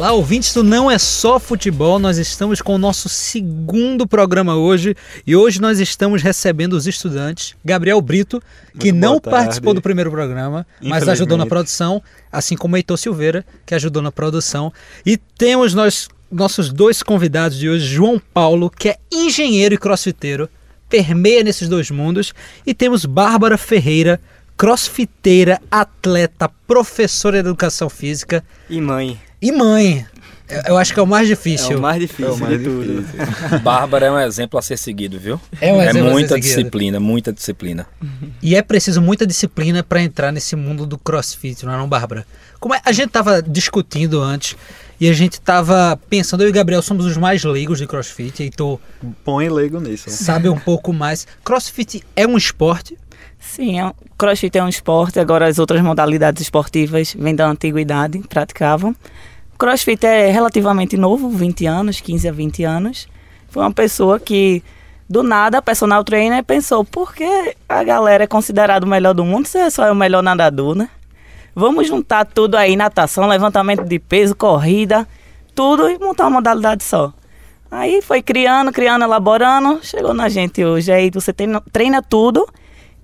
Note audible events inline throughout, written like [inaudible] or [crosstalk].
Olá, ouvintes do Não é Só Futebol. Nós estamos com o nosso segundo programa hoje e hoje nós estamos recebendo os estudantes Gabriel Brito, que Muito não participou do primeiro programa, mas ajudou na produção, assim como Heitor Silveira, que ajudou na produção. E temos nós nossos dois convidados de hoje, João Paulo, que é engenheiro e crossfiteiro, permeia nesses dois mundos, e temos Bárbara Ferreira, crossfiteira, atleta, professora de educação física E mãe. E mãe. Eu- acho que é o mais difícil. É o mais difícil É o mais de tudo. [laughs] Bárbara é um exemplo a ser seguido, viu? É um exemplo a ser muita disciplina, muita disciplina. E é preciso muita disciplina para entrar nesse mundo do crossfit, não é não, Bárbara? Como é, a gente tava discutindo antes e a gente tava pensando, eu e o Gabriel somos os mais leigos de crossfit, e tu Põe leigo nisso. sabe um pouco mais. Crossfit é um esporte? Sim, é um- crossfit é um esporte, agora as outras modalidades esportivas vêm da antiguidade, praticavam. Crossfit é relativamente novo, 20 anos, 15 a 20 anos. Foi uma pessoa que, do nada, a personal trainer pensou, por que a galera é considerada o melhor do mundo se é só é o melhor nadador, né? Vamos juntar tudo aí, natação, levantamento de peso, corrida, tudo e montar uma modalidade só. Aí foi criando, criando, elaborando, chegou na gente hoje. Aí você treina, treina tudo.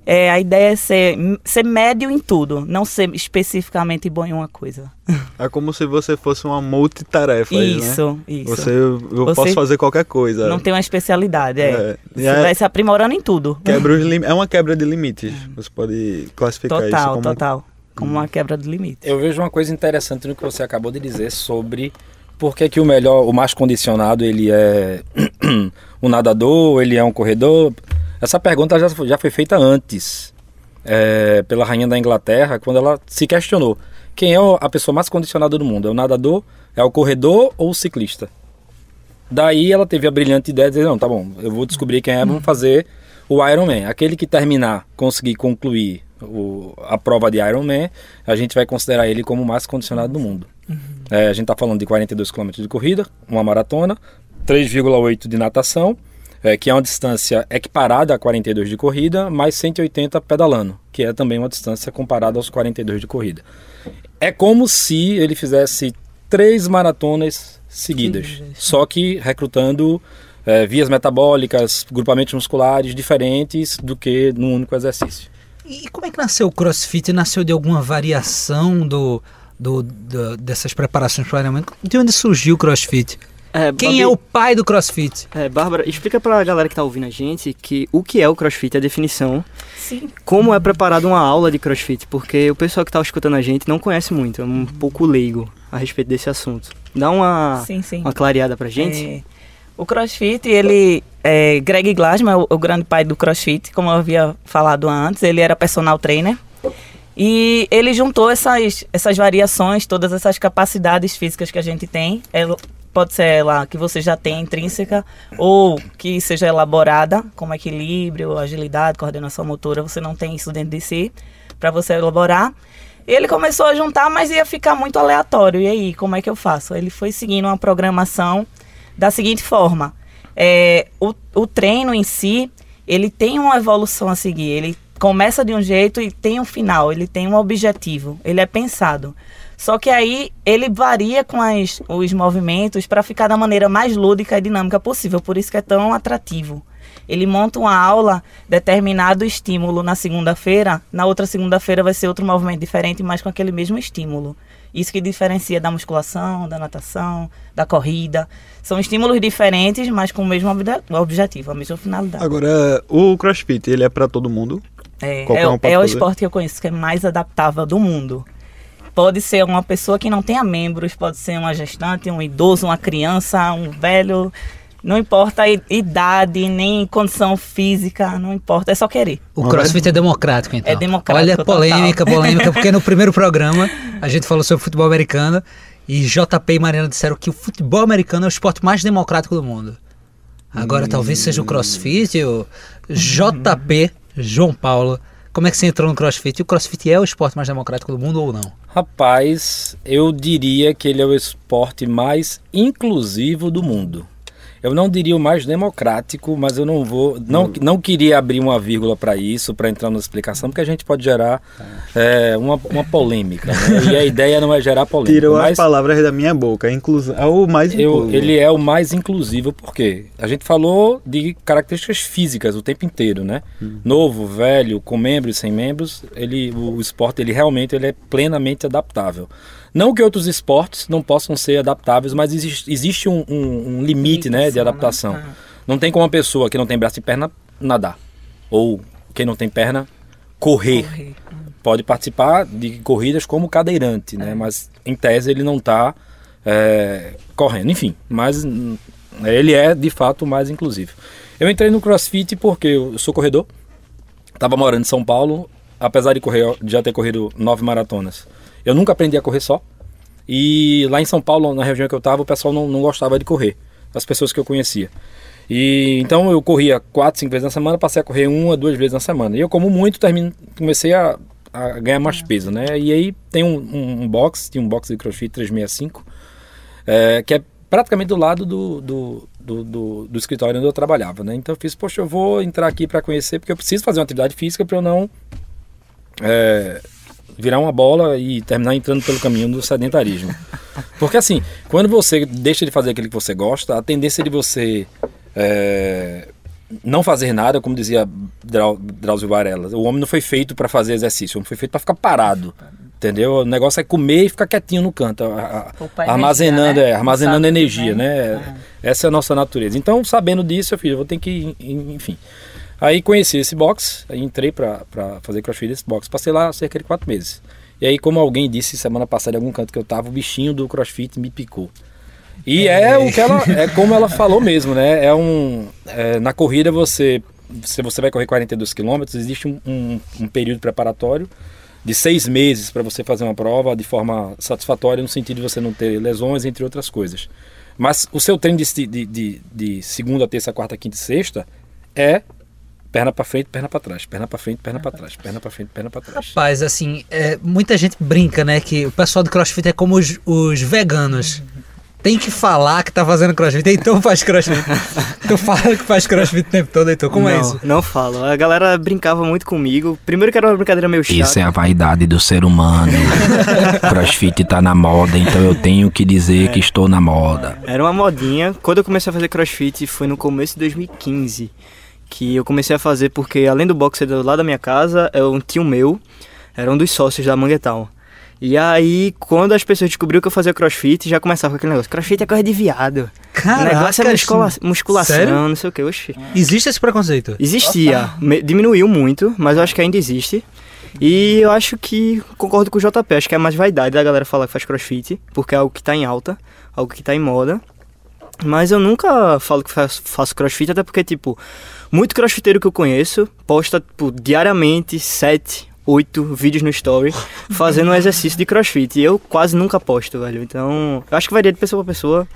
É, a ideia é ser, ser médio em tudo, não ser especificamente bom em uma coisa. É como se você fosse uma multitarefa, aí, né? isso, isso. Você, eu Você posso fazer qualquer coisa. Não tem uma especialidade, é. É. Você é- vai se aprimorando em tudo. Quebra os lim- É uma quebra de limites. Você pode classificar isso Total, como... total. Como uma quebra de limite. Eu vejo uma coisa interessante no que você acabou de dizer sobre por que, que o melhor, o mais condicionado, ele é [clears throat] um nadador, ele é um corredor. Essa pergunta já, foi- já foi feita antes, é, pela rainha da Inglaterra, quando ela se questionou. Quem é a pessoa mais condicionada do mundo? É o nadador, é o corredor ou o ciclista? Daí ela teve a brilhante ideia de dizer, não, tá bom, eu vou descobrir quem é, vamos fazer o Ironman. Aquele que terminar, conseguir concluir o- a prova de Ironman, a gente vai considerar ele como o mais condicionado do mundo. É, a gente está falando de 42 km de corrida, uma maratona, 3,8 de natação, é, que é uma distância equiparada a 42 de corrida, mais 180 pedalando, que é também uma distância comparada aos 42 de corrida. É como se ele fizesse três maratonas seguidas, só que recrutando é, vias metabólicas, grupamentos musculares diferentes do que num único exercício. E como é que nasceu o crossfit? Nasceu de alguma variação do, do, do- dessas preparações para o? De onde surgiu o crossfit? É, Quem Babi- é o pai do crossfit? É, Bárbara, explica pra galera que tá ouvindo a gente que o que é o crossfit, a definição, Sim. como é preparada uma aula de crossfit, porque o pessoal que tá escutando a gente não conhece muito, é um pouco leigo a respeito desse assunto. Dá uma, Sim, sim. uma clareada pra gente. É, o CrossFit, ele. É, Greg Glassman, é o, o grande pai do CrossFit, como eu havia falado antes, ele era personal trainer. E ele juntou essas, essas variações, todas essas capacidades físicas que a gente tem. Pode ser lá que você já tem intrínseca, ou que seja elaborada, como equilíbrio, agilidade, coordenação motora, você não tem isso dentro de si, para você elaborar. Ele começou a juntar, mas ia ficar muito aleatório. E aí, como é que eu faço? Ele foi seguindo uma programação da seguinte forma: é, o, o treino em si, ele tem uma evolução a seguir. Ele começa de um jeito e tem um final. Ele tem um objetivo. Ele é pensado. Só que aí ele varia com as, os movimentos para ficar da maneira mais lúdica e dinâmica possível. Por isso que é tão atrativo. Ele monta uma aula, determinado estímulo na segunda-feira, na outra segunda-feira vai ser outro movimento diferente, mas com aquele mesmo estímulo. Isso que diferencia da musculação, da natação, da corrida. São estímulos diferentes, mas com o mesmo obje- objetivo, a mesma finalidade. Agora, o crossfit, ele é pra todo mundo? É, Qualquer é, um é o esporte que eu conheço que é mais adaptável do mundo. Pode ser uma pessoa que não tenha membros, pode ser uma gestante, um idoso, uma criança, um velho. Não importa a idade, nem condição física, não importa, é só querer. O crossfit é democrático, então. É democrático, Olha, total. polêmica, polêmica, porque no primeiro programa a gente falou sobre futebol americano e JP e Mariana disseram que o futebol americano é o esporte mais democrático do mundo. Agora talvez seja o crossfit, o JP, João Paulo. Como é que você entrou no crossfit? E o crossfit é o esporte mais democrático do mundo ou não? Rapaz, eu diria que ele é o esporte mais inclusivo do mundo. Eu não diria o mais democrático, mas eu não vou, não, não queria abrir uma vírgula para isso, para entrar na explicação, porque a gente pode gerar é, uma, uma polêmica, né? E a ideia não é gerar [laughs] polêmica. Tirou as palavras da minha boca. Inclusão. É o mais eu, inclusivo. ele é o mais inclusivo, porque a gente falou de características físicas o tempo inteiro, né? Novo, velho, com membros, sem membros, ele, o esporte ele realmente ele é plenamente adaptável. Não que outros esportes não possam ser adaptáveis, mas existe, existe um, um- um limite né, de Limitação, adaptação. né? Não tem como uma pessoa que não tem braço e perna nadar. Ou quem não tem perna correr. Correr. Pode participar de corridas como cadeirante, É. né? Mas em tese ele não está correndo. Enfim, mas hum, ele é de fato mais inclusivo. Eu entrei no CrossFit porque eu sou corredor. Estava morando em São Paulo, apesar de correr, de já ter corrido nove maratonas. Eu nunca aprendi a correr só. E lá em São Paulo, na região que eu estava, o pessoal não, não gostava de correr. As pessoas que eu conhecia. E então eu corria quatro, cinco vezes na semana, passei a correr uma, duas vezes na semana. E eu como muito, termino, comecei a, a ganhar mais peso, né? E aí tem um, um, um box, tinha um box de CrossFit 365, é, que é praticamente do lado do, do, do, do- do escritório onde eu trabalhava, né? Então eu fiz, poxa, eu vou entrar aqui para conhecer, porque eu preciso fazer uma atividade física para eu não é, virar uma bola e terminar entrando pelo caminho do sedentarismo. Porque assim, quando você deixa de fazer aquilo que você gosta, a tendência de você é, não fazer nada, como dizia Drau- Drauzio Varela, o homem não foi feito para fazer exercício, o homem foi feito para ficar parado. Entendeu? O negócio é comer e ficar quietinho no canto, a- a- armazenando, energia, né? é, armazenando Sabe, energia, né? né? Essa é a nossa natureza. Então, sabendo disso, eu fiz, eu vou ter que, enfim. Aí conheci esse box, aí entrei pra, pra fazer crossfit nesse box. Passei lá cerca de quatro meses. E aí, como alguém disse semana passada em algum canto que eu tava, o bichinho do crossfit me picou. E é, o que ela, é como ela falou mesmo, né? É um, é, na corrida você, se você vai correr 42 quilômetros, existe um, um, um período preparatório de seis meses para você fazer uma prova de forma satisfatória no sentido de você não ter lesões, entre outras coisas. Mas o seu treino de, de, de, de segunda, terça, quarta, quinta e sexta é perna para frente, perna para trás, perna para frente, perna para trás, perna para frente, perna para trás. Rapaz, assim, é, muita gente brinca, né? Que o pessoal do crossfit é como os, os veganos. Tem que falar que tá fazendo crossfit, então faz crossfit. tu fala que faz crossfit o tempo todo, então como não, é isso? Não falo. A galera brincava muito comigo. Primeiro que era uma brincadeira meio chata. Isso é a vaidade do ser humano. [laughs] Crossfit tá na moda, então eu tenho que dizer que estou na moda. Era uma modinha. Quando eu comecei a fazer crossfit foi no começo de 2015. Que eu comecei a fazer porque, além do boxe do lado da minha casa, é um tio meu, era um dos sócios da Manguetal. E aí, quando as pessoas descobriram que eu fazia crossfit, já começava com aquele negócio: crossfit é coisa de viado. o negócio é muscula musculação, sério? não sei o que. Oxi. Existe esse preconceito? Existia, me- diminuiu muito, mas eu acho que ainda existe. E eu acho que concordo com o JP, acho que é mais vaidade da galera falar que faz crossfit, porque é algo que tá em alta, algo que tá em moda. Mas eu nunca falo que faço, faço crossfit, até porque, tipo, muito crossfiteiro que eu conheço posta, tipo, diariamente, sete, oito vídeos no story [laughs] fazendo um exercício de crossfit. E eu quase nunca posto, velho. Então, eu acho que varia de pessoa pra pessoa.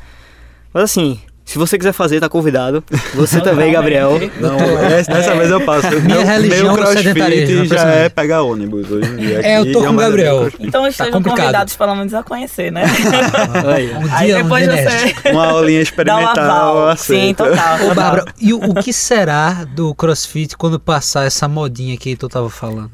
Mas assim, se você quiser fazer, tá convidado. Você também, Gabriel. Não, essa- dessa vez eu passo. Minha meu, religião meu é sedentarismo, crossfit já é pegar ônibus hoje em dia. É, eu tô já com o é Gabriel. Então estejam complicado. convidados pelo menos a conhecer, né? Aí, ó. Um Aí dia, um depois dia você. [laughs] Uma aulinha dá um experimental, aceito. Sim, total. Ô. Bárbara, e o, o que será do crossfit quando passar essa modinha que tu tava falando?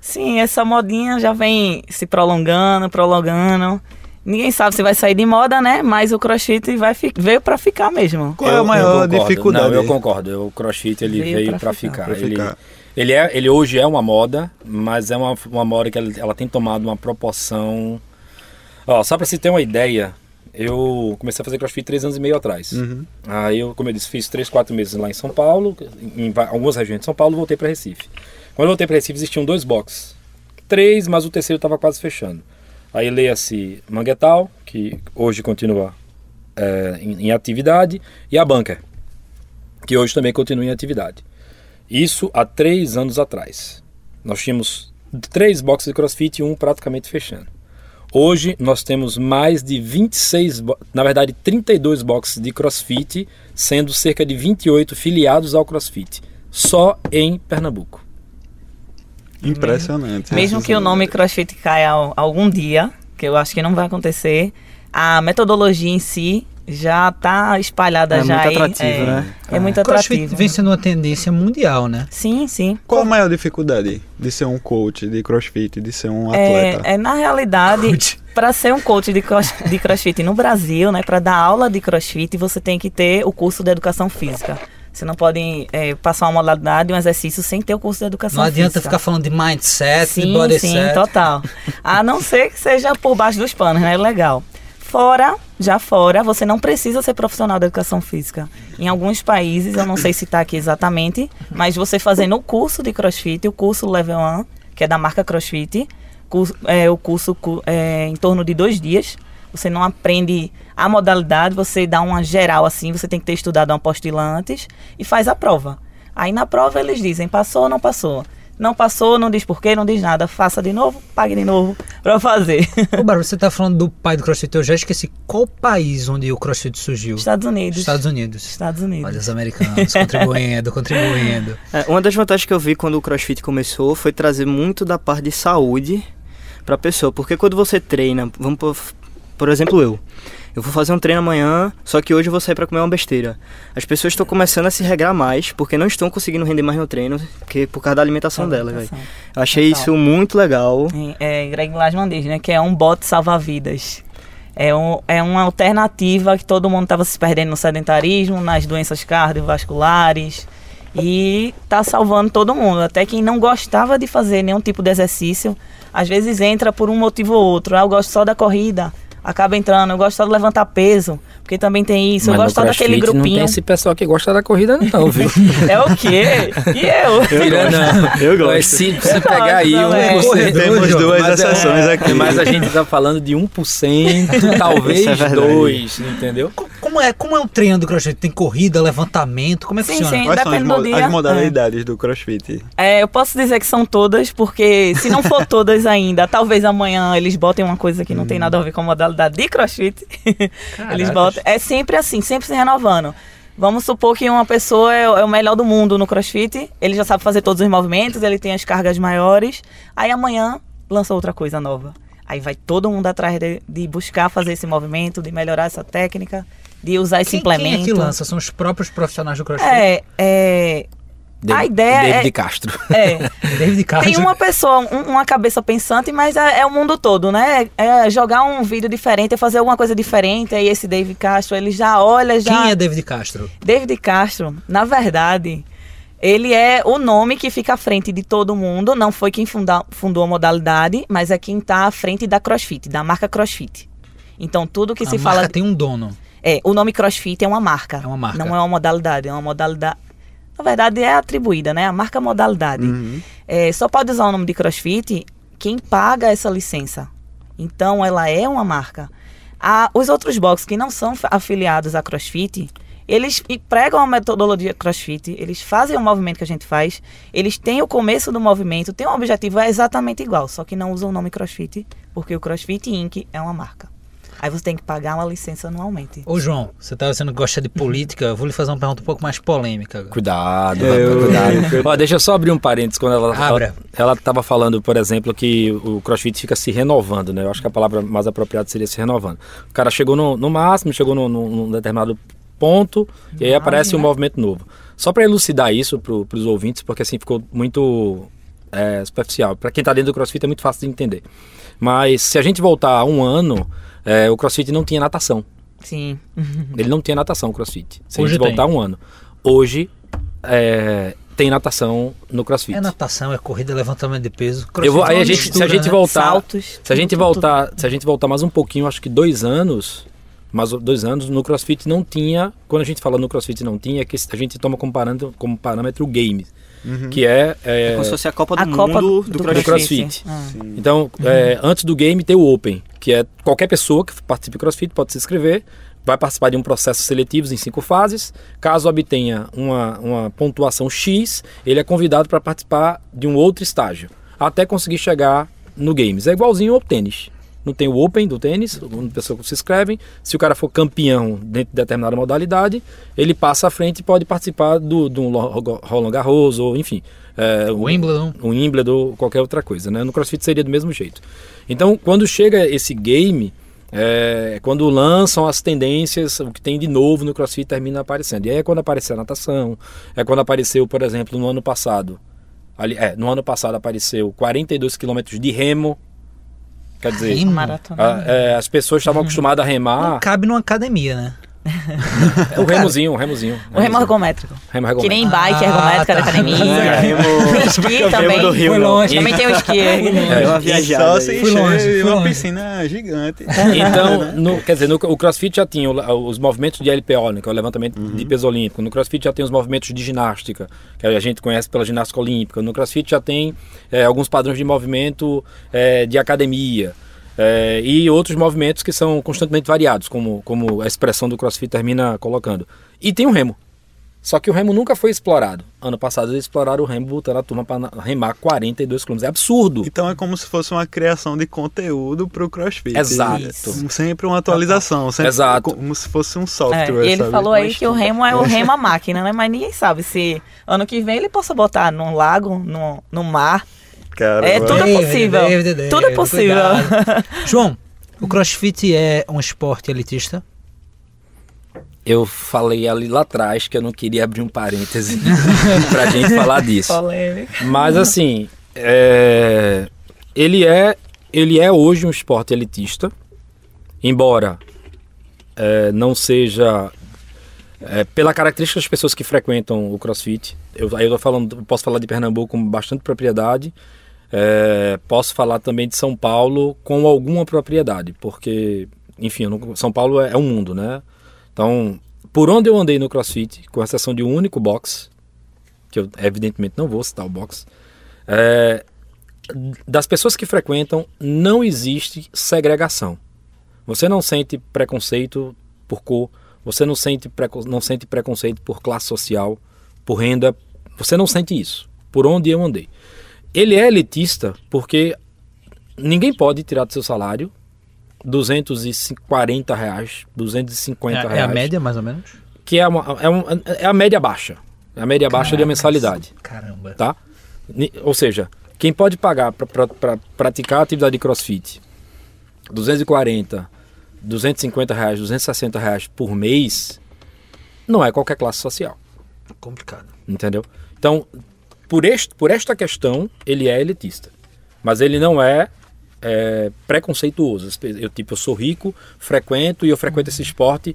Sim, essa modinha já vem se prolongando, prolongando. Ninguém sabe se vai sair de moda, né? Mas o crossfit vai fi- veio pra ficar mesmo. Qual é a Eu- eu maior dificuldade? Não, eu concordo. O crossfit ele Veio veio, pra para ficar. ficar. Pra Ele, ficar. ele, é, ele hoje é uma moda, mas é uma, uma moda que ela, ela tem tomado uma proporção. Ó, só para se ter uma ideia, eu comecei a fazer crossfit três anos e meio atrás. Uhum. Aí eu, como eu disse, fiz três, quatro meses lá em São Paulo, em algumas regiões de São Paulo, voltei para Recife. Quando eu voltei para Recife, existiam dois boxes. Três, mas o terceiro estava quase fechando. Aí leia-se Manguetal, que hoje continua é, em, em atividade, e a Bunker, que hoje também continua em atividade. Isso há três anos atrás. Nós tínhamos três boxes de crossfit e um praticamente fechando. Hoje nós temos mais de 26, bo- na verdade 32 boxes de crossfit, sendo cerca de 28 filiados ao crossfit, só em Pernambuco. Impressionante. Mesmo que o nome CrossFit caia al- algum dia, que eu acho que não vai acontecer, a metodologia em si já tá espalhada É já muito aí. atrativo, é, né? É muito CrossFit atrativo. vem sendo uma tendência mundial, né? Sim, sim. Qual a maior dificuldade de ser um coach de crossfit, de ser um É, atleta? é, na realidade, para ser um coach de, cross, de crossfit no Brasil, né, para dar aula de crossfit, você tem que ter o curso de educação física. Você não pode é, passar uma modalidade, um exercício sem ter o curso de educação Não adianta física. ficar falando de mindset, de Sim, body sim, set. total. A não ser que seja por baixo dos panos, né? Legal. Fora, já fora, você não precisa ser profissional da educação física. Em alguns países, eu não sei citar aqui exatamente, mas você fazendo o curso de CrossFit, o curso Level 1, que é da marca CrossFit, curso- é, o curso cu- é, em torno de dois dias. Você não aprende a modalidade, você dá uma geral assim, você tem que ter estudado uma apostila antes e faz a prova. Aí na prova eles dizem, passou ou não passou. Não passou, não diz porquê, não diz nada. Faça de novo, pague de novo pra fazer. Ô, Bárbara, você tá falando do pai do CrossFit, eu já esqueci qual país onde o CrossFit surgiu. Estados Unidos. Estados Unidos. Estados Unidos. Olha os americanos contribuindo, [laughs] contribuindo. É, uma das vantagens que eu vi quando o CrossFit começou foi trazer muito da parte de saúde pra pessoa. Porque quando você treina, vamos por, exemplo eu. Eu vou fazer um treino amanhã, só que hoje eu vou sair pra comer uma besteira. As pessoas estão começando a se regrar mais, porque não estão conseguindo render mais no treino, que por causa da alimentação dela, velho. Alimentação. Eu achei Total. isso muito legal. É, é Greg Glassman diz, né? Que é um bote salva-vidas. É, um, é uma alternativa que todo mundo estava se perdendo no sedentarismo, nas doenças cardiovasculares. E tá salvando todo mundo. Até quem não gostava de fazer nenhum tipo de exercício, às vezes entra por um motivo ou outro. Ah, eu gosto só da corrida, acaba entrando. Eu gosto só de levantar peso, porque também tem isso. Mas eu gosto só daquele CrossFit Não grupinho. tem esse pessoal que gosta da corrida, não, viu? [laughs] É o quê? E eu? Tira, não. Eu gosto. Mas se você pegar aí Não, é. 1%. Temos duas mas é- exceções aqui. Mas a gente tá falando de 1%, talvez [laughs] Isso é verdade. 2%, entendeu? Co- Como é, como é o treino do CrossFit? Tem corrida, levantamento? Como é que Sim, funciona? sim. Quais são as, mo- dia. as modalidades do crossfit? É, eu posso dizer que são todas, porque se não for [laughs] todas ainda, talvez amanhã eles botem uma coisa que não tem nada a ver com a modalidade de crossfit. [laughs] eles botam. É sempre assim, sempre se renovando. Vamos supor que uma pessoa é, é o melhor do mundo no crossfit, ele já sabe fazer todos os movimentos, ele tem as cargas maiores, aí amanhã lança outra coisa nova. Aí vai todo mundo atrás de, de buscar fazer esse movimento, de melhorar essa técnica, de usar esse Quem, quem implemento. é que lança? São os próprios profissionais do CrossFit? É, é. A ideia David é- Castro. É. David Carter. [laughs] Tem uma pessoa, um- uma cabeça pensante, mas é, é o mundo todo, né? É jogar um vídeo diferente, é fazer alguma coisa diferente. Aí esse David Castro, ele já olha, já. Quem é David Castro? David Castro, na verdade, ele é o nome que fica à frente de todo mundo. Não foi quem funda- fundou a modalidade, mas é quem está à frente da CrossFit, da marca CrossFit. Então tudo que a se marca fala. tem um dono. É, o nome CrossFit é uma marca. É uma marca. Não é uma modalidade, é uma modalidade. Na verdade, é atribuída, né? A marca modalidade. Uhum. É, só pode usar o nome de CrossFit quem paga essa licença. Então, ela é uma marca. A- os outros boxes que não são afiliados à CrossFit, eles pregam a metodologia CrossFit, eles fazem o movimento que a gente faz, eles têm o começo do movimento, têm um objetivo é exatamente igual, só que não usam o nome CrossFit, porque o CrossFit Inc. é uma marca. Aí você tem que pagar uma licença anualmente. Ô João, você tá dizendo que gosta de política, eu vou lhe fazer uma pergunta um pouco mais polêmica. agora. Cuidado, Eu- cuidado. [laughs] Ó, deixa eu só abrir um parênteses quando ela Abra. ela estava falando, por exemplo, que o CrossFit fica se renovando, né? Eu acho que a palavra mais apropriada seria se renovando. O cara chegou no, no máximo, chegou num determinado ponto e aí aparece um movimento novo. Só para elucidar isso para os ouvintes, porque assim ficou muito é, superficial. Para quem está dentro do CrossFit é muito fácil de entender. Mas se a gente voltar a um ano, é, o CrossFit não tinha natação. Sim. [laughs] Ele não tinha natação, CrossFit. Se Hoje a gente tem. voltar um ano. Hoje é, tem natação no CrossFit. É natação, é corrida, levantamento de peso. Eu vou, CrossFit é aí a gente, se a mistura, gente né? voltar, Saltos. se a gente tudo, voltar, se a gente voltar mais um pouquinho, acho que dois anos, mais dois anos no CrossFit não tinha. Quando a gente fala no CrossFit não tinha, é que a gente toma como parâmetro, como parâmetro o game, que é, é, É como se fosse a Copa do A Copa Mundo do, do, do CrossFit. CrossFit. Ah. Então, é, antes do game tem o Open, que é qualquer pessoa que participe do CrossFit pode se inscrever, vai participar de um processo seletivo em cinco fases. Caso obtenha uma, uma pontuação X, ele é convidado para participar de um outro estágio, até conseguir chegar no games. É igualzinho ao tênis. Não tem o Open do tênis, onde pessoas se inscrevem. Se o cara for campeão dentro de determinada modalidade, ele passa à frente e pode participar do, do Roland Garros, ou enfim. É, o- Wimbledon. o Wimbledon ou qualquer outra coisa, né? No CrossFit seria do mesmo jeito. Então, quando chega esse game, É, quando lançam as tendências, o que tem de novo no CrossFit termina aparecendo. E aí é quando apareceu a natação, é quando apareceu, por exemplo, no ano passado. Ali, é, no ano passado apareceu 42 quilômetros de remo. Quer dizer, Remo? Maratona. a- é, as pessoas estavam acostumadas a Não remar. cabe numa academia, né? [laughs] O remozinho, o remozinho. O remo ergométrico. Remo Que nem ergométrico. bike Ah, ergométrica da tá. academia. [laughs] Remo- Esqui [laughs] também. do Rio, Foi longe. Também tem o esqui. É uma viajada. só se Fui encher longe, fui uma longe. piscina gigante. Então, no- quer dizer, no, o CrossFit já tinha os movimentos de LPO, né, que é o levantamento de peso olímpico. No CrossFit já tem os movimentos de ginástica, que a gente conhece pela ginástica olímpica. No CrossFit já tem é, alguns padrões de movimento é, de academia. É, e outros movimentos que são constantemente variados, como, como a expressão do CrossFit termina colocando. E tem o remo. Só que o remo nunca foi explorado. Ano passado eles exploraram o remo, botando a turma para remar 42 km. É absurdo. Então é como se fosse uma criação de conteúdo pro CrossFit. Exato. Sempre uma atualização. Sempre Exato. Como se fosse um É, software. e ele sabe? falou aí Mas- que o remo é o [laughs] remo a máquina, né? Mas ninguém sabe se ano que vem ele possa botar num lago, no, no mar. Cara, É tudo David, possível. David, David, Tudo é possível. cuidado. [laughs] João, o crossfit é um esporte elitista? Eu falei ali lá atrás que eu não queria abrir um parêntese [laughs] pra gente falar disso. Polêmica. Mas assim, é, ele é ele é hoje um esporte elitista, embora é, não seja é, pela característica das pessoas que frequentam o CrossFit. Eu, aí eu tô falando, posso falar de Pernambuco com bastante propriedade. É, posso falar também de São Paulo com alguma propriedade, porque, enfim, não- São Paulo é, é um mundo, né? Então, por onde eu andei no CrossFit, com exceção de um único box, que eu evidentemente não vou citar o box, é, das pessoas que frequentam não existe segregação. Você não sente preconceito por cor, você não sente, não sente preconceito por classe social, por renda, você não sente isso. Por onde eu andei. Ele é elitista porque ninguém pode tirar do seu salário 240 reais, 250 É, é reais a média, mais ou menos? que é, uma, é, um- é a média baixa. É a média baixa de mensalidade, Caramba. tá? Ou seja, quem pode pagar para praticar a atividade de crossfit 240, 250 reais, 260 reais por mês, não é qualquer classe social, Complicado. entendeu? Então, por, este, por esta questão, ele é elitista. Mas ele não é, é, preconceituoso. Eu, tipo, eu sou rico, frequento e eu frequento esse esporte.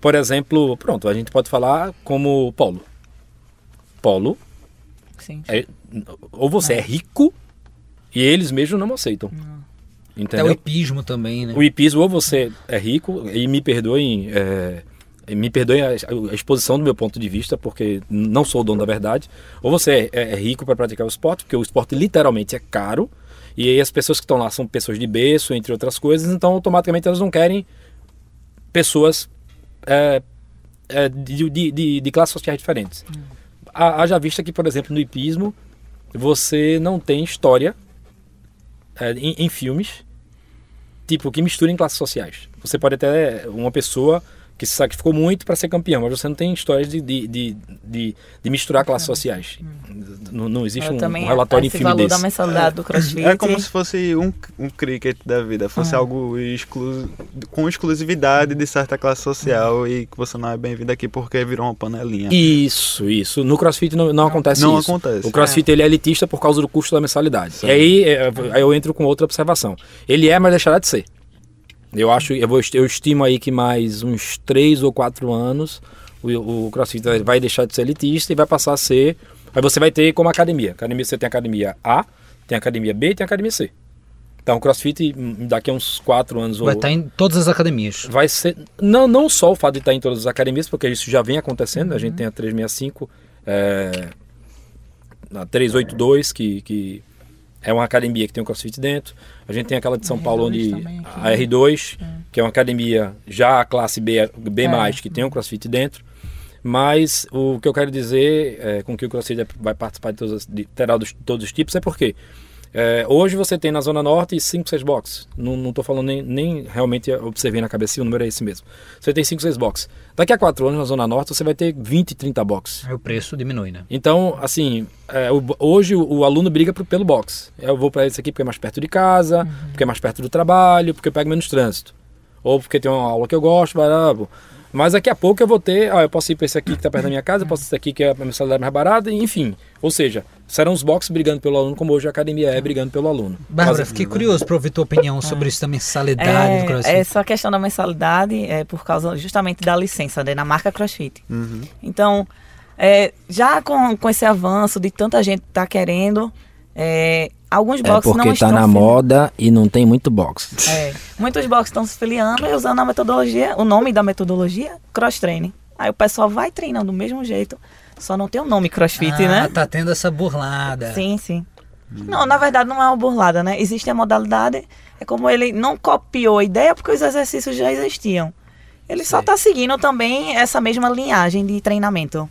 Por exemplo, pronto, a gente pode falar como Polo. Polo, Sim. é- ou você é rico e eles mesmos não aceitam. Até o Entendeu? hipismo também, né? O hipismo, ou você é rico, e me perdoem, é, me perdoem a, a exposição do meu ponto de vista, porque não sou o dono da verdade, ou você é, é rico para praticar o esporte, porque o esporte literalmente é caro, e aí as pessoas que estão lá são pessoas de berço, entre outras coisas, então automaticamente elas não querem pessoas é, é, de, de, de, de classes sociais diferentes. Ha- Haja vista que, por exemplo, no hipismo, você não tem história é, em, em filmes tipo, que misturem classes sociais. Você pode ter uma pessoa que se sacrificou muito para ser campeão, mas você não tem histórias de, de, de, de, de misturar classes sociais. Não, não existe Eu um, também um relatório em esse filme valor desse. da mensalidade do CrossFit. É como se fosse um, um cricket da vida, fosse algo exclu com exclusividade de certa classe social e que você não é bem-vindo aqui porque virou uma panelinha. Isso, isso. No CrossFit não, não acontece Não isso. acontece. O CrossFit ele é elitista por causa do custo da mensalidade. E aí, é, aí eu entro com outra observação. Ele é, mas deixará de ser. Eu acho, eu, vou, eu estimo aí que mais uns 3 ou 4 anos o, o CrossFit vai deixar de ser elitista e vai passar a ser. Aí você vai ter como academia. Academia você tem a academia A, tem academia B e tem academia C. Então o CrossFit hum, daqui a uns 4 anos Vai ou estar em todas as academias. vai ser não não só o fato de estar em todas as academias porque isso já vem acontecendo a gente tem a 365 é, a 382 que, que é uma academia que tem o CrossFit dentro. A gente tem aquela de São R2 Paulo onde também, a R2 que é uma academia já a classe B B+, que tem o CrossFit dentro. Mas o que eu quero dizer é, com que o CrossFit vai participar de todos, de, terá dos, todos os tipos é porque é, hoje você tem na Zona Norte 5, 6 boxes. Não, não tô falando nem, nem realmente observei na cabeça, o número é esse mesmo. Você tem 5, 6 boxes. Daqui a 4 anos na Zona Norte você vai ter 20, 30 boxes. Aí o preço diminui, né? Então, assim, é, o- hoje o, o aluno briga pro- pelo box. Eu vou para esse aqui porque é mais perto de casa, porque é mais perto do trabalho, porque eu pego menos trânsito. ou porque tem uma aula que eu gosto, blá, blá, mas daqui a pouco eu vou ter, ah, eu posso ir para esse aqui que está perto da minha casa, eu posso ir esse aqui que é a mensalidade mais barata, enfim. Ou seja, serão os boxes brigando pelo aluno, como hoje a academia é brigando pelo aluno. Bárbara, fiquei curioso para ouvir tua opinião sobre isso da mensalidade É, do CrossFit. essa questão da mensalidade é por causa justamente da licença né, na marca CrossFit. Uhum. Então, é, já com, com esse avanço de tanta gente tá querendo, é, alguns É boxes não porque estão tá na fili- moda e não tem muito box. É, muitos boxes estão se filiando e usando a metodologia, o nome da metodologia, cross training. Aí o pessoal vai treinando do mesmo jeito, só não tem o nome crossfit, ah, né? tá tendo essa burlada. Sim, sim. Não, na verdade não é uma burlada, né? Existe a modalidade, é como ele não copiou a ideia porque os exercícios já existiam. Ele só tá seguindo também essa mesma linhagem de treinamento.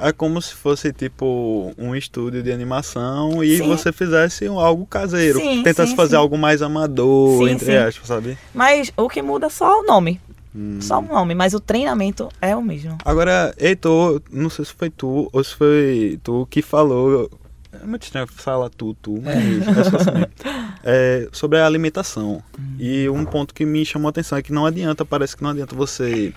É como se fosse tipo um estúdio de animação e Sim. você fizesse algo caseiro. Sim, Tentasse sim, fazer algo mais amador, entre aspas, sabe? Mas o que muda é só o nome. Hum. Só o nome, mas o treinamento é o mesmo. Agora, Heitor, não sei se foi tu ou se foi tu que falou. É muito estranho falar tu, tu, mas é assim. [laughs] É, sobre a alimentação. E um ponto que me chamou a atenção é que não adianta, parece que não adianta você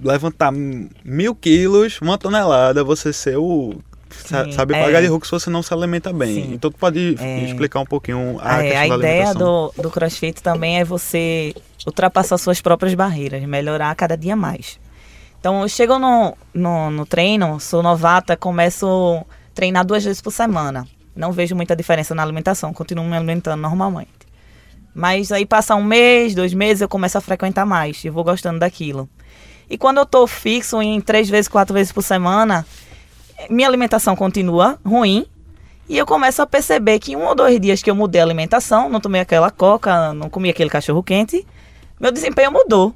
levantar mil quilos, uma tonelada, você ser o. Sim, sabe é. pagar de Hulk se você não se alimenta bem. Sim. Então tu pode É. explicar um pouquinho a É, questão a da ideia do, do crossfit também é você ultrapassar suas próprias barreiras, melhorar cada dia mais. Então, eu chego no, no, no treino, sou novata, começo a treinar duas vezes por semana. Não vejo muita diferença na alimentação, continuo me alimentando normalmente. Mas aí passa um mês, dois meses, eu começo a frequentar mais, eu vou gostando daquilo. E quando eu tô fixo em três vezes, quatro vezes por semana, minha alimentação continua ruim, e eu começo a perceber que um ou dois dias que eu mudei a alimentação, não tomei aquela coca, não comi aquele cachorro quente, meu desempenho mudou.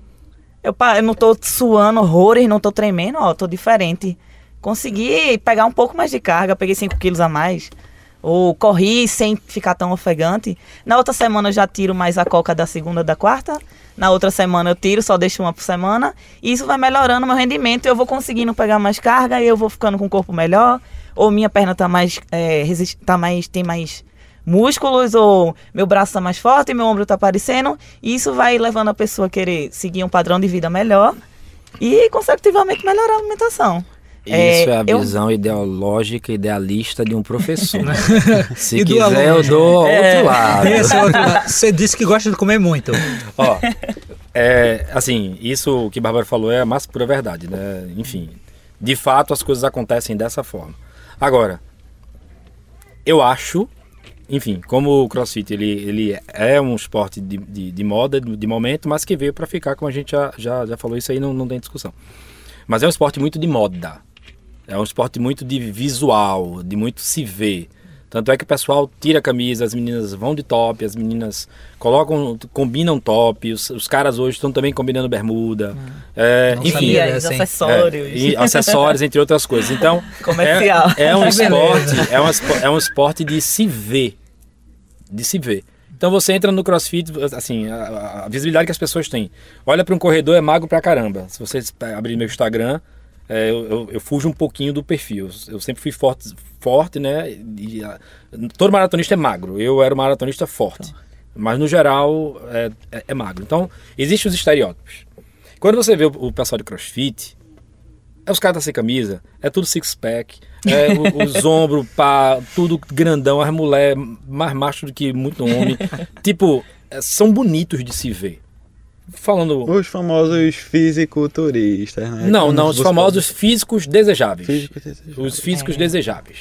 Eu, eu não tô suando horrores, não tô tremendo, ó, tô diferente. Consegui pegar um pouco mais de carga, peguei 5 quilos a mais. Ou corri sem ficar tão ofegante. Na outra semana eu já tiro mais a coca da segunda da quarta. Na outra semana eu tiro, só deixo uma por semana. E isso vai melhorando meu rendimento. Eu vou conseguindo pegar mais carga e eu vou ficando com o corpo melhor. Ou minha perna tá mais. É, resist, tá mais tem mais músculos, ou meu braço tá mais forte, meu ombro tá aparecendo. E isso vai levando a pessoa a querer seguir um padrão de vida melhor. E consecutivamente melhorar a alimentação. Isso é a eu- visão ideológica, idealista de um professor. [laughs] Se E quiser, aluno? eu dou É. outro lado. Esse é outro lado. Você disse que gosta de comer muito. [laughs] Ó, é, assim, isso que a Bárbara falou é a mais pura verdade, né? Enfim, de fato as coisas acontecem dessa forma. Agora, eu acho, enfim, como o CrossFit ele, ele é um esporte de, de, de moda, de, de momento, mas que veio para ficar, como a gente já, já, já falou isso aí, não, não tem discussão. Mas é um esporte muito de moda. É um esporte muito de visual, de muito se ver. Tanto é que o pessoal tira a camisa, as meninas vão de top, as meninas colocam, combinam top, os, os caras hoje estão também combinando bermuda. É, Não enfim, sabia dessa, hein? acessórios. é, e acessórios, entre outras coisas. Então, [laughs] Comercial. É, é um [laughs] esporte, é um, é um esporte de se ver. De se ver. Então você entra no crossfit, assim, a, a visibilidade que as pessoas têm. Olha para um corredor, é magro pra caramba. Se vocês abrirem meu Instagram, é, eu, eu, eu fujo um pouquinho do perfil. Eu sempre fui forte, forte né? E, a- todo maratonista é magro. Eu era um maratonista forte. Mas no geral é, é- é magro. Então, existem os estereótipos. Quando você vê o, o pessoal de crossfit, é os caras tá sem camisa, é tudo six-pack, é [laughs] os ombros, pá, tudo grandão, as mulheres mais macho do que muito homem. [laughs] tipo, é, são bonitos de se ver. Falando. Os famosos fisiculturistas, né? Não, Como não, os famosos físicos desejáveis. Físicos desejáveis. Os físicos desejáveis.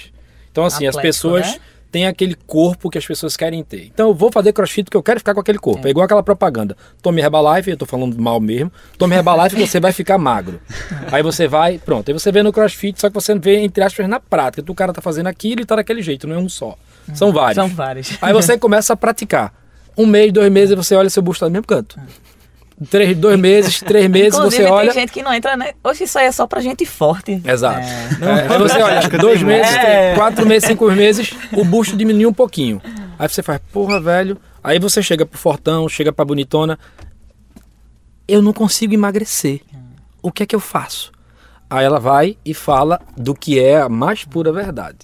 Então, assim, as Atlético, pessoas né? têm aquele corpo que as pessoas querem ter. Então, eu vou fazer crossfit porque eu quero ficar com aquele corpo. É, igual aquela propaganda. Tome Herbalife, eu tô falando mal mesmo. Tome Herbalife e você vai ficar magro. [laughs] Aí você vai, pronto. Aí você vê no crossfit, só que você vê, entre aspas, na prática. Tu, o cara tá fazendo aquilo e tá daquele jeito, não é um só. São vários. São vários. Aí você [laughs] começa a praticar. Um mês, dois meses, e você olha seu busto no mesmo canto. Três, dois meses, três meses, Inclusive, você olha. tem gente que não entra, né? Hoje isso aí é só pra gente forte. Exato. É. É, aí você olha, dois meses, É. três, quatro meses, cinco meses, o busto diminui um pouquinho. Aí você faz, porra, velho. Aí você chega pro fortão, chega pra bonitona. Eu não consigo emagrecer. O que é que eu faço? Aí ela vai e fala do que é a mais pura verdade.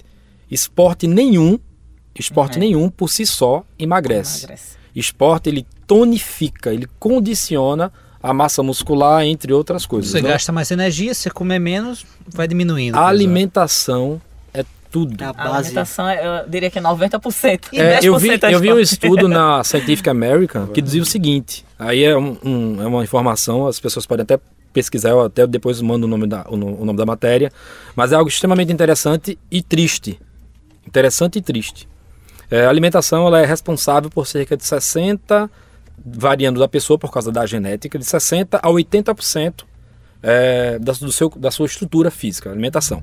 Esporte nenhum, esporte nenhum por si só emagrece. Emagrece. Esporte ele tonifica, ele condiciona a massa muscular, entre outras coisas. Você né? gasta mais energia, você comer menos, vai diminuindo. A alimentação é tudo. É a A base. alimentação, eu diria que é 90%. E É, 10% eu vi, é eu vi um estudo na [laughs] Scientific American que dizia o seguinte: aí é, um- um- é uma informação, as pessoas podem até pesquisar, eu até depois mando o nome da, o, o nome da matéria, mas é algo extremamente interessante e triste. Interessante e triste. É, a alimentação ela é responsável por cerca de 60, variando da pessoa por causa da genética, de 60 a 80% é, da, do seu, da sua estrutura física, alimentação.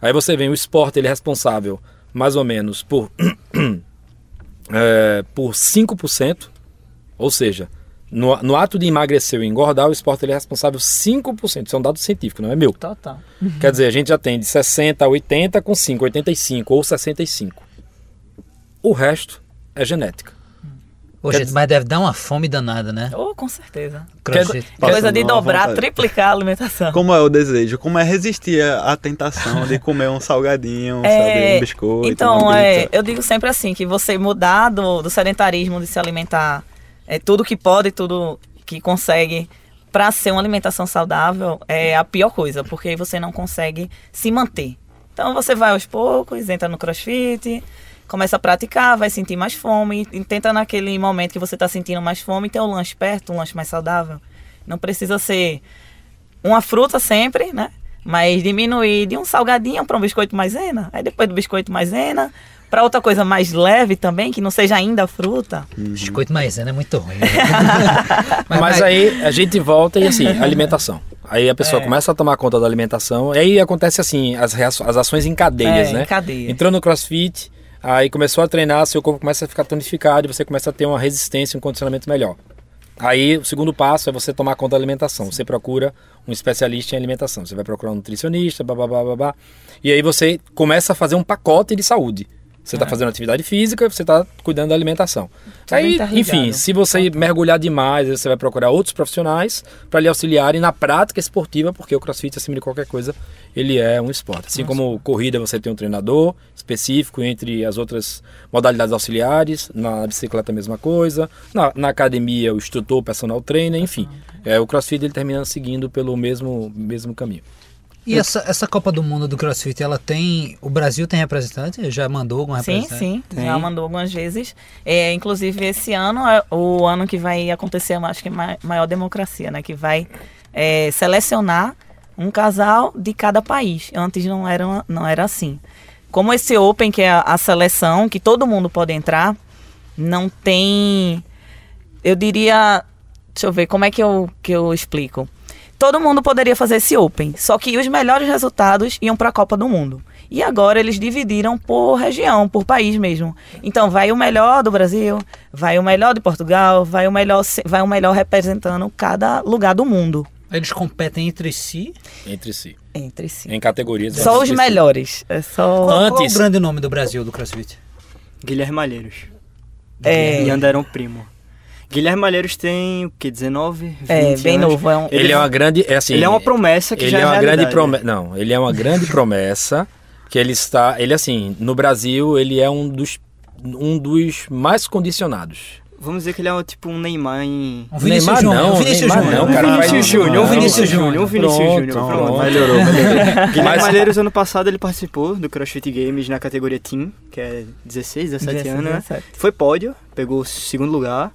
Aí você vem, o esporte ele é responsável mais ou menos por [clears throat] é, por 5%, ou seja, no, no ato de emagrecer ou engordar, o esporte ele é responsável 5%. Isso é um dado científico, não é meu. Total. [laughs] Quer dizer, a gente já tem de 60 a 80 com 5, 85 ou 65. O resto é genética. Gente, mas deve dar uma fome danada, né? Oh, com certeza. Crossfit. Passa Coisa de dobrar, vontade. triplicar a alimentação. Como é o desejo? Como é resistir à tentação de comer um salgadinho, É, sabe, um biscoito, Então, uma é, eu digo sempre assim, que você mudar do, do sedentarismo, de se alimentar é, tudo que pode, tudo que consegue, para ser uma alimentação saudável, é a pior coisa, porque aí você não consegue se manter. Então você vai aos poucos, entra no crossfit, começa a praticar, vai sentir mais fome, e tenta naquele momento que você está sentindo mais fome, ter um lanche perto, um lanche mais saudável. Não precisa ser uma fruta sempre, né? Mas diminuir de um salgadinho para um biscoito maisena, aí depois do biscoito maisena, para outra coisa mais leve também, que não seja ainda fruta. Biscoito maisena é muito ruim. né? [laughs] Mas, aí a gente volta e assim, [laughs] alimentação. Aí a pessoa É. começa a tomar conta da alimentação, e aí acontece assim, as, as ações em cadeias, É, né? em cadeia. Entrou no crossfit, aí começou a treinar, seu corpo começa a ficar tonificado e você começa a ter uma resistência e um condicionamento melhor. Aí o segundo passo é você tomar conta da alimentação. Você procura um especialista em alimentação. Você vai procurar um nutricionista, babá, babá. E aí você começa a fazer um pacote de saúde. Você está fazendo atividade física, você está cuidando da alimentação. aí, interligado. enfim, se você mergulhar demais, você vai procurar outros profissionais para lhe auxiliarem na prática esportiva, porque o crossfit, acima de qualquer coisa, ele é um esporte. Assim como corrida, você tem um treinador específico entre as outras modalidades auxiliares, na bicicleta a mesma coisa, na, na academia o instrutor, o personal trainer, enfim. É, o crossfit ele termina seguindo pelo mesmo, mesmo caminho. E essa, essa Copa do Mundo do CrossFit, ela tem. O Brasil tem representante? Já mandou algum Sim, representante? sim, Tem. já mandou algumas vezes. É, inclusive, esse ano é o ano que vai acontecer, eu acho que ma- maior democracia, né? Que vai é, selecionar um casal de cada país. Antes não era, não era assim. Como esse Open, que é a, a seleção, que todo mundo pode entrar, não tem. Eu diria. Deixa eu ver, como é que eu, que eu explico? Todo mundo poderia fazer esse Open, só que os melhores resultados iam para a Copa do Mundo. E agora eles dividiram por região, por país mesmo. Então vai o melhor do Brasil, vai o melhor de Portugal, vai o melhor, vai o melhor representando cada lugar do mundo Eles competem entre si. Entre si. entre si. Em categorias. Só os melhores. É só Qual, qual é o Antes- grande nome do Brasil do CrossFit? Guilherme Malheiros. É. E Anderon Primo. Guilherme Malheiros tem o que? 19? 20 é bem anos. novo, é um Ele é uma grande. É assim, Ele é uma promessa que ele já é uma grande promessa. Não, ele é uma grande promessa que ele está. Ele assim, no Brasil ele é um dos um dos mais condicionados. Vamos dizer que ele é um, tipo um Neymar em... Um Vinícius Neymar Júnior. não, um Vinícius Neymar Júnior. não, cara, um Vinícius Júnior. Um Vinícius Júnior, um. Vinícius Pronto, Júnior. pronto. Pronto. Melhorou, melhorou. Guilherme [laughs] Mas- Malheiros, ano passado, ele participou do CrossFit Games na categoria Team, que é 16, 17 16, anos, né? 17. Foi pódio, pegou o segundo lugar.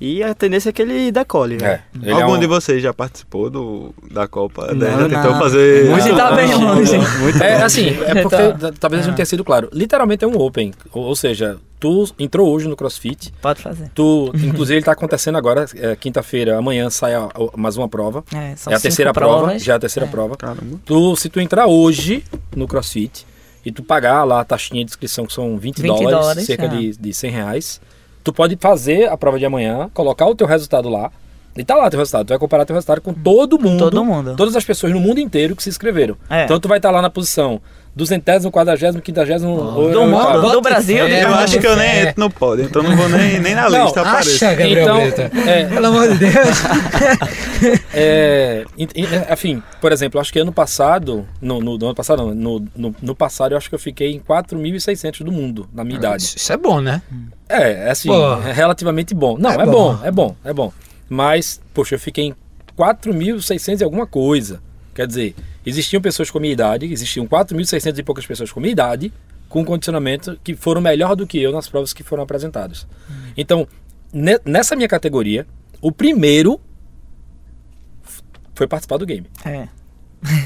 E a tendência é que ele decole, É. velho. Ele Algum é um- de vocês já participou do, da Copa? Não, já tentou não. fazer. Muito Ele tá bem longe. Muito É assim, é porque Então, talvez não tenha sido claro. Literalmente é um open, ou, ou seja, tu entrou hoje no CrossFit, Pode fazer. tu, inclusive ele tá acontecendo agora, é, quinta-feira, amanhã sai a- a- mais uma prova. É, são é a terceira prova, provas. já é a terceira É. prova. Caramba. Tu, se tu entrar hoje no CrossFit e tu pagar lá a taxinha de inscrição, que são 20, 20 dólares, dólares, cerca é. de, de 100 reais, tu pode fazer a prova de amanhã, colocar o teu resultado lá, e tá lá teu resultado. Tu vai comparar teu resultado com todo mundo. Todo mundo. Todas as pessoas no mundo inteiro que se inscreveram. É. Então tu vai estar lá na posição duzentésimo, quadragésimo, quintagésimo... ou- Do ou- mundo, do Brasil, É, Eu acho que eu nem é. entro no pódio, então não vou nem, nem na Não, lista. Acha, Gabriel Então, Brita. é. Pelo amor de Deus. [laughs] é, en- en- enfim, por exemplo, acho que ano passado, no, no, no ano passado, não, no, no, no passado eu acho que eu fiquei em 4.600 do mundo, na minha idade. Isso, isso é bom, né? É, é assim, Pô. é relativamente bom. Não, É é, bom. bom. é bom, é bom. Mas, poxa, eu fiquei em 4.600 e alguma coisa. Quer dizer, existiam pessoas com a minha idade, existiam 4.600 e poucas pessoas com a minha idade, com condicionamento que foram melhor do que eu nas provas que foram apresentadas. Então, ne- nessa minha categoria, o primeiro foi participar do game. É.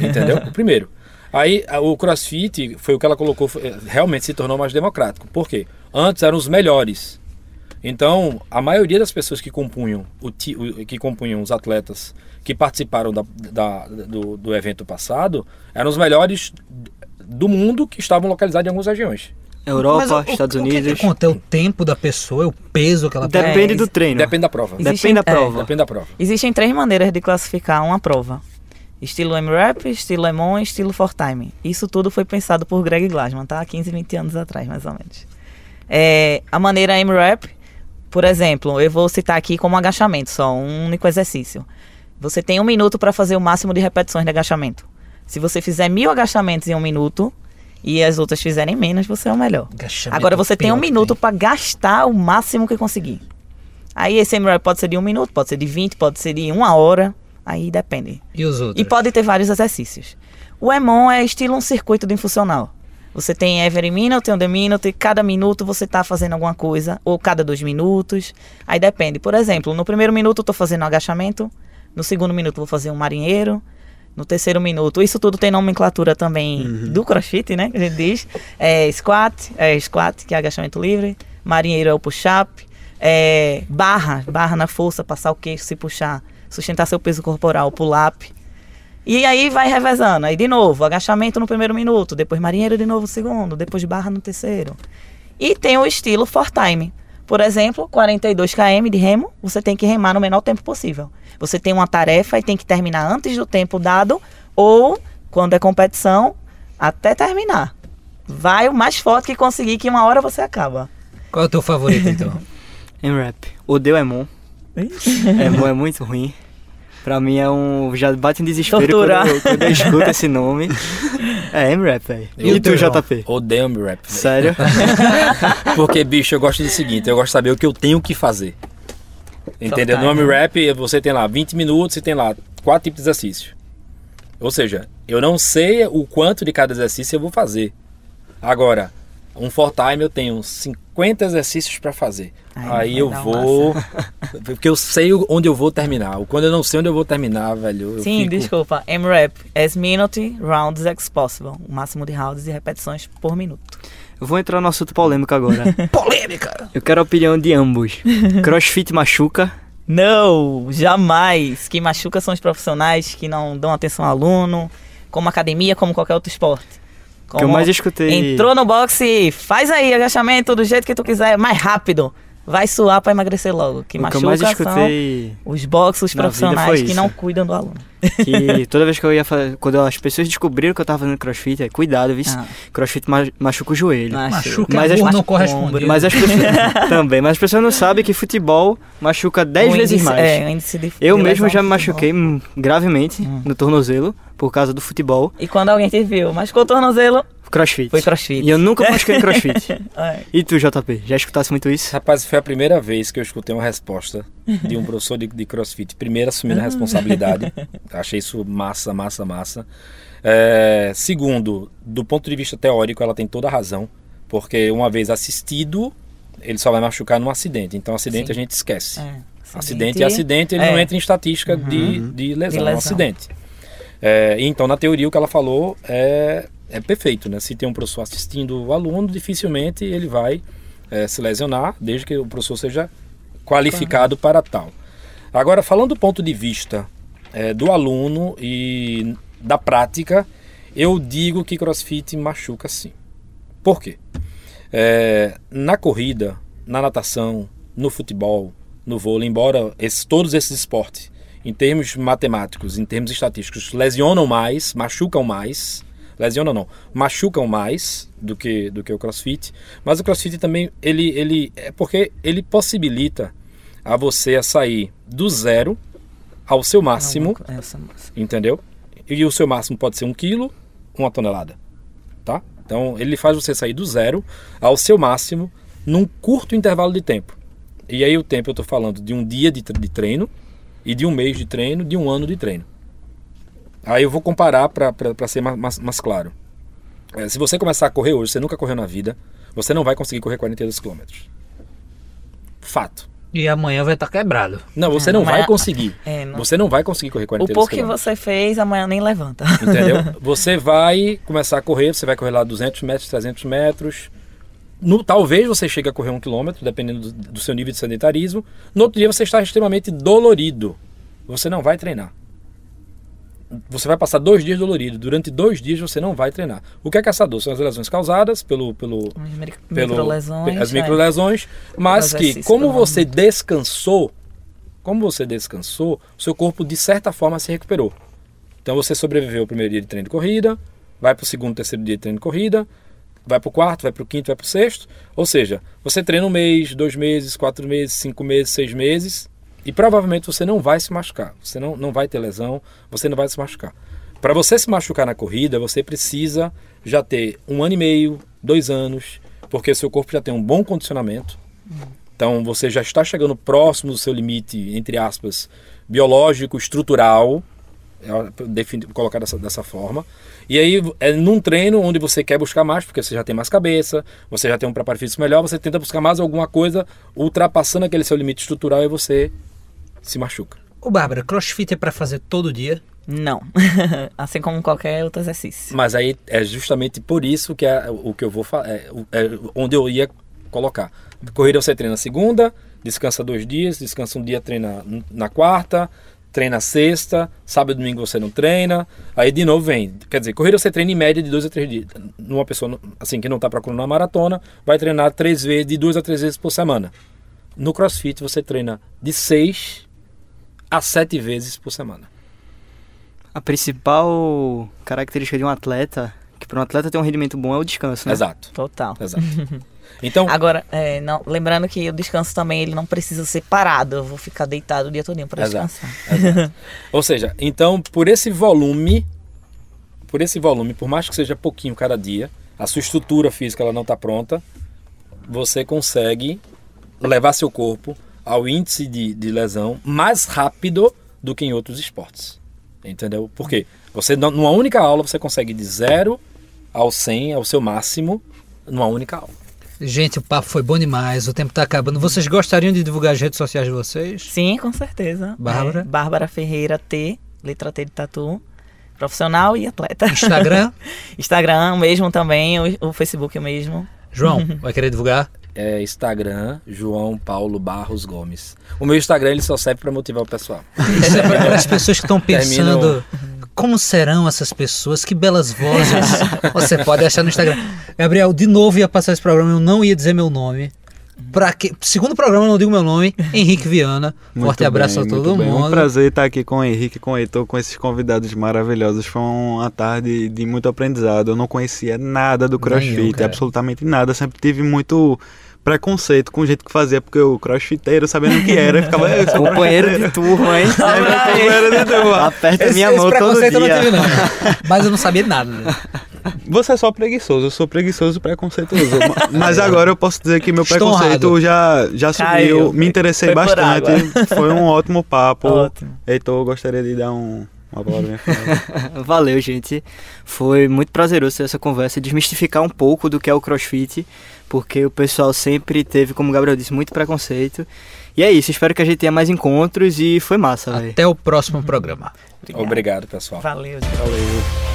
Entendeu? [laughs] o primeiro. Aí o CrossFit foi o que ela colocou, realmente se tornou mais democrático. Por quê? Antes eram os melhores. Então, a maioria das pessoas que compunham, o- que compunham os atletas que participaram da- da- do, do evento passado eram os melhores do mundo que estavam localizados em algumas regiões. Europa, Mas o- Estados o, O que, Unidos. que conta? É o tempo da pessoa, é o peso que ela tem. Depende É, do treino. Depende da prova. Existe- Depende da é. prova. Depende da prova. Existem três maneiras de classificar uma prova. Estilo M-Rap, estilo Emon e estilo For-Time. Isso tudo foi pensado por Greg Glassman, tá? Há 15, 20 anos atrás, mais ou menos. É, a maneira M-Rap, por exemplo, eu vou citar aqui como agachamento só, um único exercício. Você tem um minuto para fazer o máximo de repetições de agachamento. Se você fizer mil agachamentos em um minuto e as outras fizerem menos, você é o melhor. Agora você tem um minuto para gastar o máximo que conseguir. Aí esse MRAP pode ser de um minuto, pode ser de 20, pode ser de uma hora. Aí depende. E os outros? E pode ter vários exercícios. O EMON é estilo um circuito de funcional. Você tem every minute, on the minute, e cada minuto você está fazendo alguma coisa, ou cada dois minutos. Aí depende. Por exemplo, no primeiro minuto eu estou fazendo um agachamento, no segundo minuto eu vou fazer um marinheiro, no terceiro minuto. Isso tudo tem nomenclatura também do crossfit, né? Que a gente diz. É squat, é squat, que é agachamento livre. Marinheiro é o push-up. É barra, barra na força, passar o queixo, se puxar. Sustentar seu peso corporal, pull-up. E aí vai revezando. Aí de novo, agachamento no primeiro minuto, depois marinheiro de novo no segundo, depois barra no terceiro. E tem o estilo for time. Por exemplo, 42 km de remo, você tem que remar no menor tempo possível. Você tem uma tarefa e tem que terminar antes do tempo dado ou quando é competição, até terminar. Vai o mais forte que conseguir que uma hora você acaba. Qual é o teu favorito, então? M-Rap. Odeio Emon. Emon é muito ruim. Pra mim é um. Já bate em desespero quando eu, quando eu escuto esse nome. É M-Rap, velho. E tu. JP? Odeio me rap. velho. Sério? [laughs] Porque, bicho, eu gosto do seguinte, eu gosto de saber o que eu tenho que fazer. Entendeu? No time. Home Rap, você tem lá 20 minutos e tem lá quatro tipos de exercício. Ou seja, eu não sei o quanto de cada exercício eu vou fazer. Agora, um for time eu tenho 50 exercícios para fazer. Aí vai eu vou. [laughs] Porque eu sei onde eu vou terminar. Quando eu não sei onde eu vou terminar, velho. Eu Sim, fico... desculpa. M-Rap, as minute rounds as possible. O máximo de rounds e repetições por minuto. Eu vou entrar no assunto polêmico agora. [laughs] Polêmica! Eu quero a opinião de ambos. [laughs] Crossfit machuca? Não, jamais. Que machuca são os profissionais que não dão atenção ao aluno, como academia, como qualquer outro esporte. Que eu mais escutei. Entrou no boxe, faz aí agachamento do jeito que tu quiser, mais rápido. Vai suar pra emagrecer logo. Que o que eu machuca mais são escutei os boxes, profissionais que não cuidam do aluno. que toda vez que eu ia fazer. Quando as pessoas descobriram que eu tava fazendo crossfit, é cuidado, viu? Ah. Crossfit ma- machuca o joelho. Machuca Mas é as- não Machuca correspondido. Mas as pessoas. [laughs] também, mas as pessoas não sabem que futebol machuca 10 O vezes mais. É, o índice de Eu de mesmo já me machuquei hum, gravemente Hum. no tornozelo por causa do futebol. E quando alguém te viu, machucou o tornozelo, Crossfit. foi crossfit. E eu nunca [laughs] machuquei crossfit. E tu, JP, já escutasse muito isso? Rapaz, foi a primeira vez que eu escutei uma resposta de um [laughs] professor de, de crossfit. Primeiro, assumindo a responsabilidade. [laughs] Achei isso massa, massa, massa. É, segundo, do ponto de vista teórico, ela tem toda a razão. Porque uma vez assistido, ele só vai machucar num acidente. Então, acidente Sim. a gente esquece. É. Acidente é acidente, ele É. não entra em estatística de, de lesão, De é um lesão. acidente. É, então, na teoria, o que ela falou é, é perfeito, né? Se tem um professor assistindo o aluno, dificilmente ele vai é, se lesionar, desde que o professor seja qualificado para tal. Agora, falando do ponto de vista é, do aluno e da prática, eu digo que crossfit machuca sim. Por quê? É, na corrida, na natação, no futebol, no vôlei, embora esses- todos esses esportes, em termos matemáticos, em termos estatísticos, lesionam mais, machucam mais, lesionam não, machucam mais do que, do que o crossfit, mas o crossfit também, ele, ele é porque ele possibilita a você a sair do zero ao seu máximo, É, essa massa. entendeu? E o seu máximo pode ser um quilo, uma tonelada, tá? Então ele faz você sair do zero ao seu máximo num curto intervalo de tempo. E aí o tempo eu estou falando de um dia de treino e de um mês de treino, de um ano de treino. Aí eu vou comparar para ser mais, mais, claro. É, se você começar a correr hoje, você nunca correu na vida, você não vai conseguir correr 42 km. Fato. E amanhã vai estar quebrado. Não, você É, não mas- vai conseguir. [laughs] É, não. Você não vai conseguir correr O 42 pouco que você fez, amanhã nem levanta. [laughs] Entendeu? Você vai começar a correr, você vai correr lá 200 metros, 300 metros. No, talvez você chegue a correr um quilômetro, dependendo do, do seu nível de sedentarismo. No outro dia você está extremamente dolorido. Você não vai treinar. Você vai passar dois dias dolorido. Durante dois dias você não vai treinar. O que é que é essa dor? São as lesões causadas pelo, pelo, As micro- pelo microlesões. as é. microlesões, mas Pelo que como você descansou, como você descansou, o seu corpo de certa forma se recuperou. Então você sobreviveu ao primeiro dia de treino de corrida, vai para o segundo, terceiro dia de treino de corrida, vai para o quarto, vai para o quinto, vai para o sexto. Ou seja, você treina um mês, dois meses, quatro meses, cinco meses, seis meses e provavelmente você não vai se machucar. Você não, não vai ter lesão, você não vai se machucar. Para você se machucar na corrida, você precisa já ter um ano e meio, dois anos, porque seu corpo já tem um bom condicionamento. Então você já está chegando próximo do seu limite, entre aspas, biológico, estrutural, é, colocar dessa, dessa forma. E aí é num treino onde você quer buscar mais, porque você já tem mais cabeça, você já tem um preparo físico melhor, você tenta buscar mais alguma coisa, ultrapassando aquele seu limite estrutural e você se machuca. Ô, Bárbara, crossfit é pra fazer todo dia? Não. [laughs] assim como qualquer outro exercício. Mas aí é justamente por isso que é o que eu vou falar, é, o- é onde eu ia colocar. Corrida você treina segunda, descansa dois dias, descansa um dia, treina na quarta, treina sexta, sábado e domingo você não treina, aí de novo vem. Quer dizer, corrida você treina em média de dois a três dias. Numa pessoa assim que não está procurando uma maratona, vai treinar três vezes, de duas a três vezes por semana. No CrossFit você treina de seis a sete vezes por semana. A principal característica de um atleta, que para um atleta ter um rendimento bom, é o descanso, né? Exato, Total. exato. [laughs] Então, Agora, é, não, lembrando que o descanso também ele não precisa ser parado. Eu vou ficar deitado o dia todo para descansar. Exato. [laughs] Ou seja, então por esse volume, por esse volume, por mais que seja pouquinho cada dia, a sua estrutura física ela não está pronta, você consegue levar seu corpo ao índice de, de lesão mais rápido do que em outros esportes. Entendeu? Por quê? Você, numa única aula, você consegue de 0 ao 100, ao seu máximo, numa única aula. Gente, o papo foi bom demais, o tempo tá acabando. Vocês gostariam de divulgar as redes sociais de vocês? Sim, com certeza. Bárbara? É, Bárbara Ferreira T, letra T de tatu. Profissional e atleta. Instagram? [laughs] Instagram mesmo também, o, o Facebook mesmo. João, [laughs] vai querer divulgar? É Instagram, João Paulo Barros Gomes. O meu Instagram ele só serve para motivar o pessoal. Isso é para as pessoas que estão pensando como serão essas pessoas, que belas vozes. [laughs] Você pode achar no Instagram. Gabriel, de novo ia passar esse programa, eu não ia dizer meu nome. Pra que... Segundo programa, não digo meu nome, [laughs] Henrique Viana. Muito Forte abraço bem, a todo mundo. Um prazer estar aqui com o Henrique, com o Heitor, com esses convidados maravilhosos. Foi uma tarde de muito aprendizado. Eu não conhecia nada do crossfit, Nenhum, absolutamente nada. Sempre tive muito preconceito com o jeito que fazia, porque o crossfiteiro, sabendo o que era, ficava. "Eu sou [laughs] Companheiro de turma, hein? É, meu companheiro de turma. Aperta Esse, minha esse mão todo preconceito eu não dia. tive, não. [laughs] Mas eu não sabia nada. Você é só preguiçoso, eu sou preguiçoso e preconceituoso. Ma- [laughs] Mas agora eu posso dizer que meu Estou preconceito honrado. já, já subiu, Caiu. me interessei Foi bastante. Foi um ótimo papo. Ótimo. Heitor, eu gostaria de dar um, uma palavrinha. Valeu, gente. Foi muito prazeroso ter essa conversa, desmistificar um pouco do que é o crossfit, porque o pessoal sempre teve, como o Gabriel disse, muito preconceito. E é isso, espero que a gente tenha mais encontros e foi massa, velho. Até o próximo programa. Obrigada. Obrigado, pessoal. Valeu. Valeu.